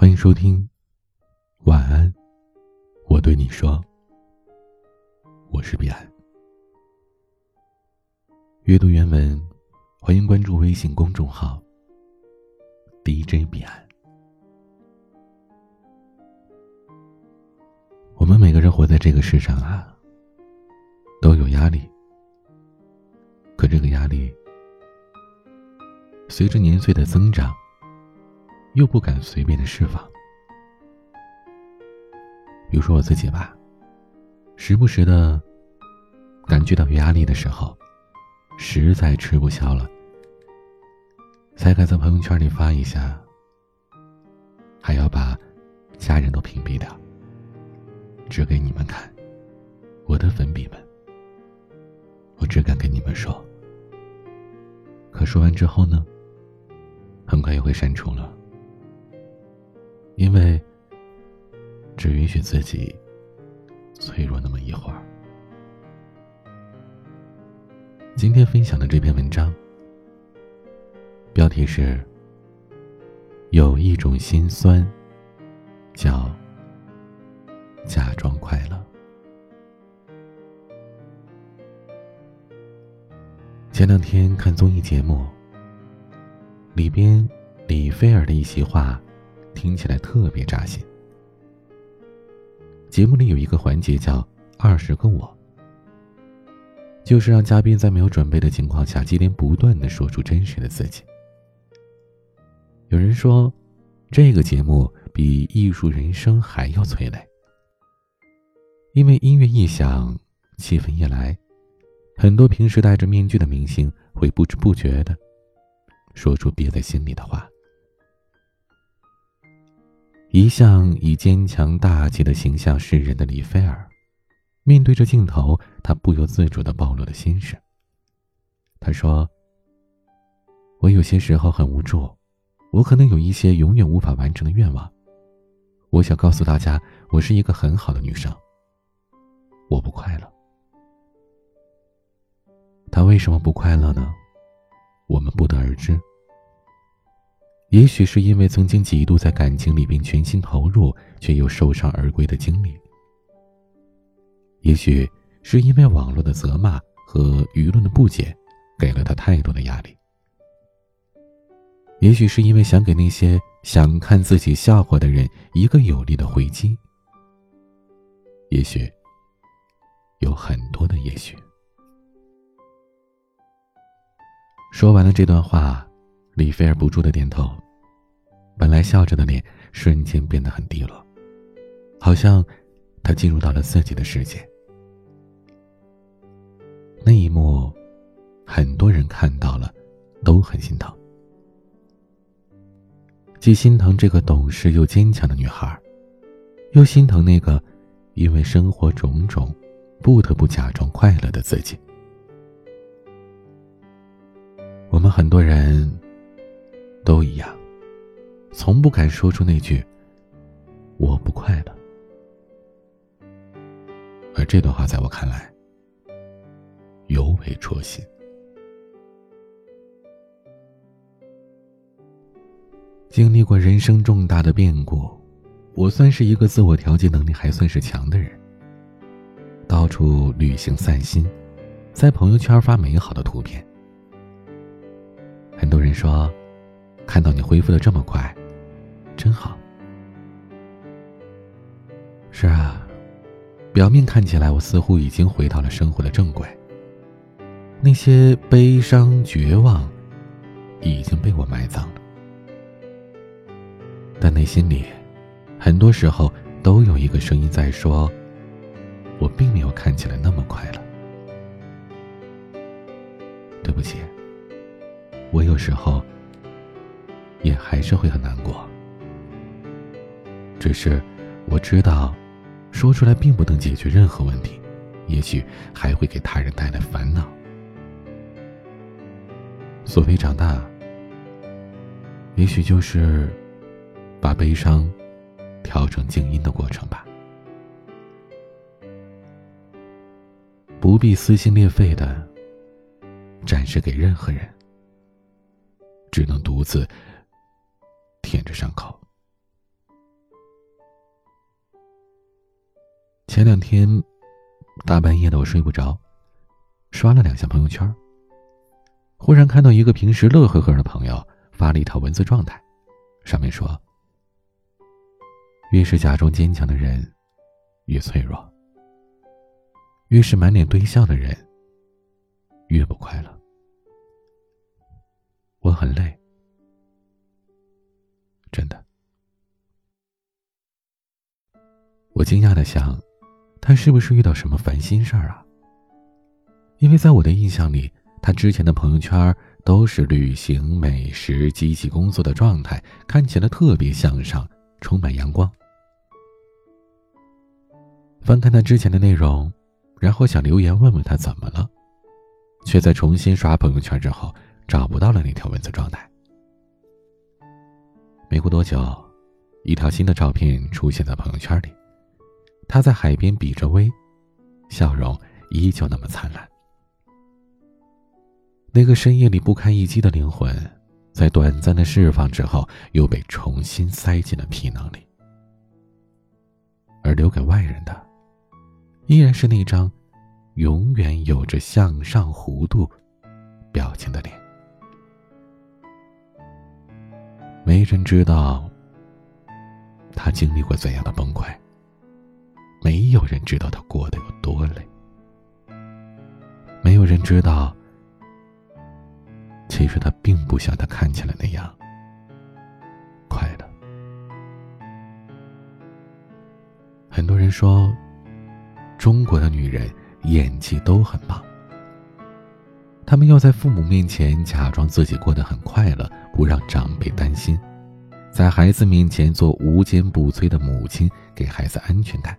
欢迎收听，晚安，我对你说，我是彼岸。阅读原文，欢迎关注微信公众号 DJ 彼岸。我们每个人活在这个世上啊，都有压力，可这个压力随着年岁的增长。又不敢随便的释放。比如说我自己吧，时不时的感觉到有压力的时候，实在吃不消了，才敢在朋友圈里发一下，还要把家人都屏蔽掉，只给你们看，我的粉笔们，我只敢跟你们说。可说完之后呢，很快又会删除了。因为只允许自己脆弱那么一会儿。今天分享的这篇文章，标题是“有一种心酸，叫假装快乐”。前两天看综艺节目，里边李菲儿的一席话。听起来特别扎心。节目里有一个环节叫“二十个我”，就是让嘉宾在没有准备的情况下接连不断的说出真实的自己。有人说，这个节目比《艺术人生》还要催泪，因为音乐一响，气氛一来，很多平时戴着面具的明星会不知不觉的说出憋在心里的话。一向以坚强大气的形象示人的李菲儿，面对着镜头，她不由自主的暴露了心事。她说：“我有些时候很无助，我可能有一些永远无法完成的愿望。我想告诉大家，我是一个很好的女生。我不快乐。她为什么不快乐呢？我们不得而知。”也许是因为曾经几度在感情里边全心投入，却又受伤而归的经历；也许是因为网络的责骂和舆论的不解，给了他太多的压力；也许是因为想给那些想看自己笑话的人一个有力的回击；也许有很多的也许。说完了这段话。李菲儿不住的点头，本来笑着的脸瞬间变得很低落，好像她进入到了自己的世界。那一幕，很多人看到了，都很心疼，既心疼这个懂事又坚强的女孩，又心疼那个因为生活种种，不得不假装快乐的自己。我们很多人。都一样，从不敢说出那句“我不快乐”。而这段话在我看来尤为戳心。经历过人生重大的变故，我算是一个自我调节能力还算是强的人。到处旅行散心，在朋友圈发美好的图片。很多人说。看到你恢复的这么快，真好。是啊，表面看起来我似乎已经回到了生活的正轨。那些悲伤、绝望，已经被我埋葬了。但内心里，很多时候都有一个声音在说：“我并没有看起来那么快乐。”对不起，我有时候。也还是会很难过，只是我知道，说出来并不能解决任何问题，也许还会给他人带来烦恼。所谓长大，也许就是把悲伤调成静音的过程吧，不必撕心裂肺的展示给任何人，只能独自。舔着伤口。前两天大半夜的我睡不着，刷了两下朋友圈。忽然看到一个平时乐呵呵的朋友发了一套文字状态，上面说。越是假装坚强的人越脆弱。越是满脸堆笑的人。越不快乐。我很累。惊讶的想，他是不是遇到什么烦心事儿啊？因为在我的印象里，他之前的朋友圈都是旅行、美食、积极工作的状态，看起来特别向上，充满阳光。翻看他之前的内容，然后想留言问问他怎么了，却在重新刷朋友圈之后。找不到了那条文字状态。没过多久，一条新的照片出现在朋友圈里，他在海边比着威，笑容依旧那么灿烂。那个深夜里不堪一击的灵魂，在短暂的释放之后，又被重新塞进了皮囊里，而留给外人的，依然是那张永远有着向上弧度表情的脸。没人知道他经历过怎样的崩溃，没有人知道他过得有多累，没有人知道，其实他并不像他看起来那样快乐。很多人说，中国的女人演技都很棒。他们要在父母面前假装自己过得很快乐，不让长辈担心；在孩子面前做无坚不摧的母亲，给孩子安全感；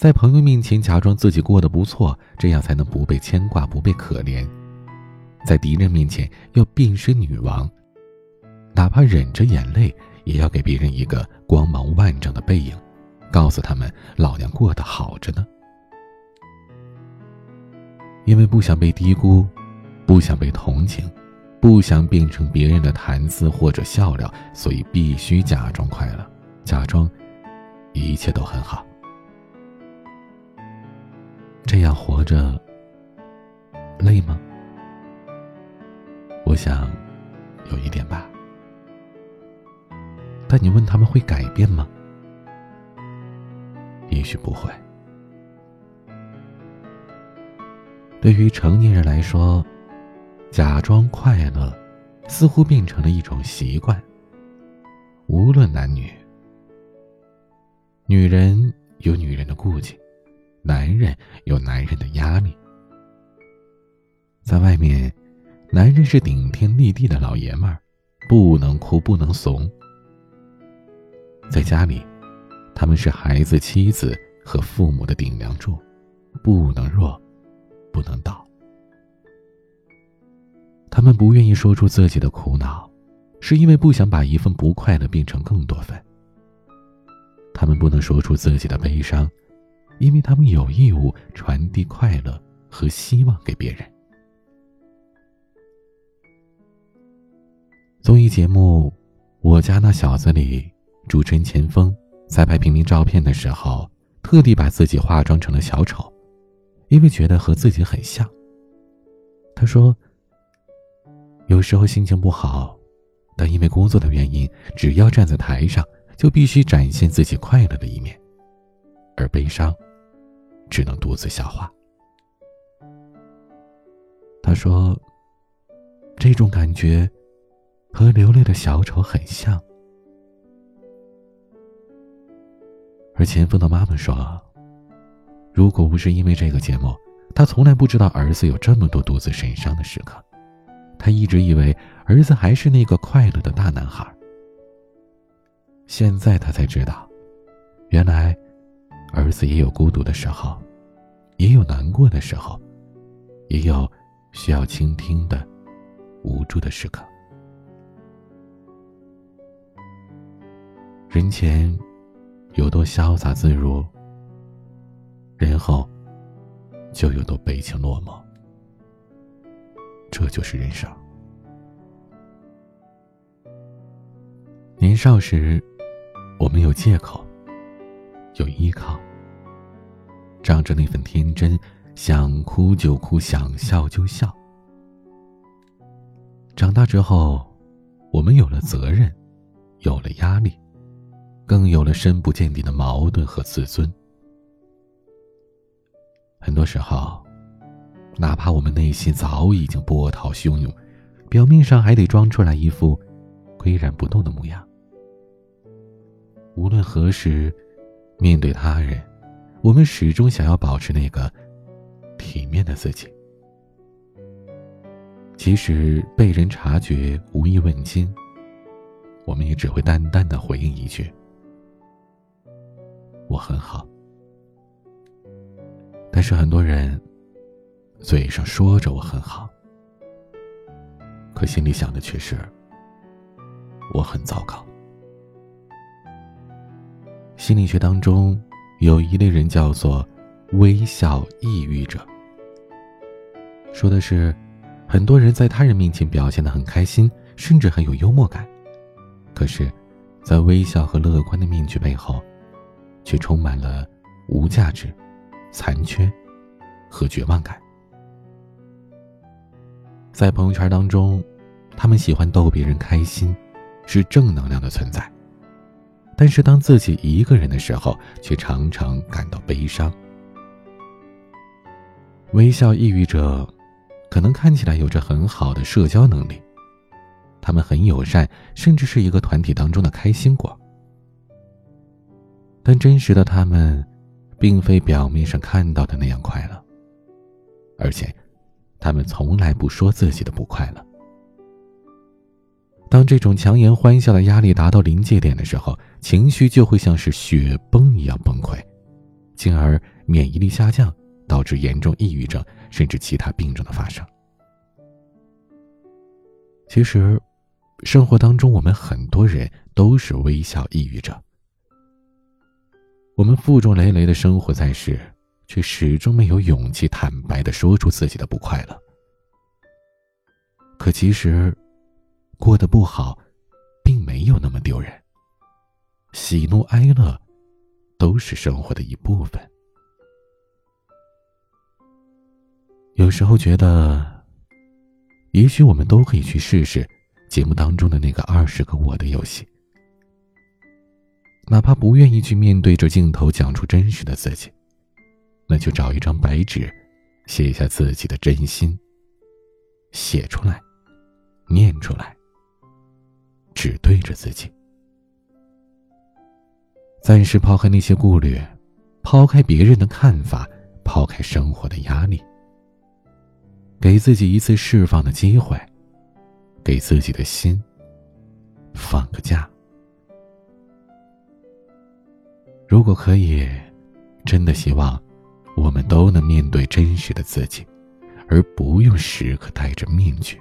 在朋友面前假装自己过得不错，这样才能不被牵挂、不被可怜；在敌人面前要变身女王，哪怕忍着眼泪，也要给别人一个光芒万丈的背影，告诉他们老娘过得好着呢。因为不想被低估。不想被同情，不想变成别人的谈资或者笑料，所以必须假装快乐，假装一切都很好。这样活着累吗？我想有一点吧。但你问他们会改变吗？也许不会。对于成年人来说。假装快乐，似乎变成了一种习惯。无论男女，女人有女人的顾忌，男人有男人的压力。在外面，男人是顶天立地的老爷们儿，不能哭，不能怂。在家里，他们是孩子、妻子和父母的顶梁柱，不能弱，不能倒。他们不愿意说出自己的苦恼，是因为不想把一份不快乐变成更多份。他们不能说出自己的悲伤，因为他们有义务传递快乐和希望给别人。综艺节目《我家那小子》里，主持人钱枫在拍平民照片的时候，特地把自己化妆成了小丑，因为觉得和自己很像。他说。有时候心情不好，但因为工作的原因，只要站在台上，就必须展现自己快乐的一面，而悲伤，只能独自消化。他说：“这种感觉，和流泪的小丑很像。”而钱枫的妈妈说：“如果不是因为这个节目，他从来不知道儿子有这么多独自神伤的时刻。”他一直以为儿子还是那个快乐的大男孩，现在他才知道，原来儿子也有孤独的时候，也有难过的时候，也有需要倾听的无助的时刻。人前有多潇洒自如，人后就有多悲情落寞。这就是人生。年少时，我们有借口，有依靠，仗着那份天真，想哭就哭，想笑就笑。长大之后，我们有了责任，有了压力，更有了深不见底的矛盾和自尊。很多时候，哪怕我们内心早已经波涛汹涌，表面上还得装出来一副岿然不动的模样。无论何时，面对他人，我们始终想要保持那个体面的自己。即使被人察觉，无意问津，我们也只会淡淡的回应一句：“我很好。”但是很多人嘴上说着我很好，可心里想的却是我很糟糕。心理学当中有一类人叫做微笑抑郁者，说的是很多人在他人面前表现的很开心，甚至很有幽默感，可是，在微笑和乐观的面具背后，却充满了无价值、残缺和绝望感。在朋友圈当中，他们喜欢逗别人开心，是正能量的存在。但是当自己一个人的时候，却常常感到悲伤。微笑抑郁者，可能看起来有着很好的社交能力，他们很友善，甚至是一个团体当中的开心果。但真实的他们，并非表面上看到的那样快乐，而且，他们从来不说自己的不快乐。当这种强颜欢笑的压力达到临界点的时候，情绪就会像是雪崩一样崩溃，进而免疫力下降，导致严重抑郁症甚至其他病症的发生。其实，生活当中我们很多人都是微笑抑郁者。我们负重累累的生活在世，却始终没有勇气坦白的说出自己的不快乐。可其实。过得不好，并没有那么丢人。喜怒哀乐，都是生活的一部分。有时候觉得，也许我们都可以去试试节目当中的那个二十个我的游戏。哪怕不愿意去面对着镜头讲出真实的自己，那就找一张白纸，写下自己的真心。写出来，念出来。只对着自己，暂时抛开那些顾虑，抛开别人的看法，抛开生活的压力，给自己一次释放的机会，给自己的心放个假。如果可以，真的希望我们都能面对真实的自己，而不用时刻戴着面具。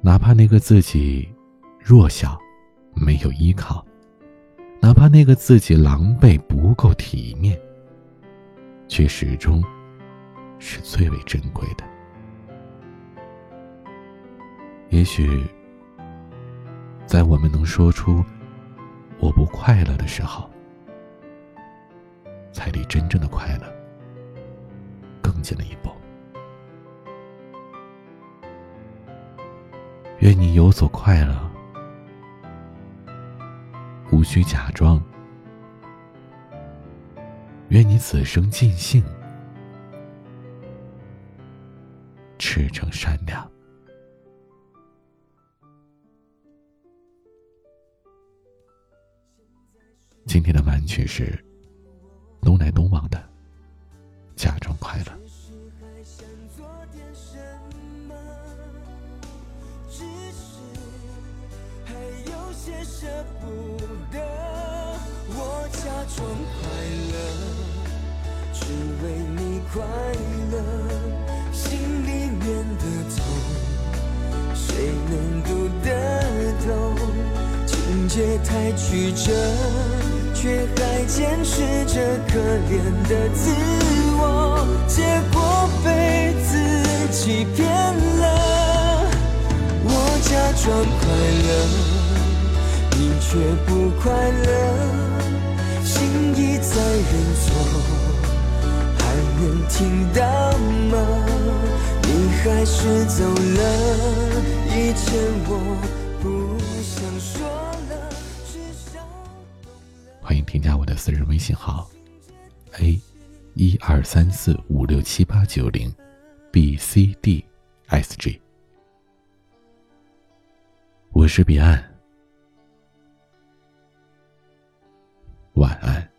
哪怕那个自己弱小，没有依靠；哪怕那个自己狼狈不够体面，却始终是最为珍贵的。也许，在我们能说出“我不快乐”的时候，才离真正的快乐更近了一步。愿你有所快乐，无需假装。愿你此生尽兴，赤诚善良。今天的晚曲是东来东往的，舍不得，我假装快乐，只为你快乐。心里面的痛，谁能读得懂？情节太曲折，却还坚持着可怜的自我，结果被自己骗了。我假装快乐。你却不快乐。心意在认错，还能听到吗？你还是走了，以前我不想说了，至少欢迎添加我的私人微信号：a 一二三四五六七八九零 b c d s g。我是彼岸。晚安。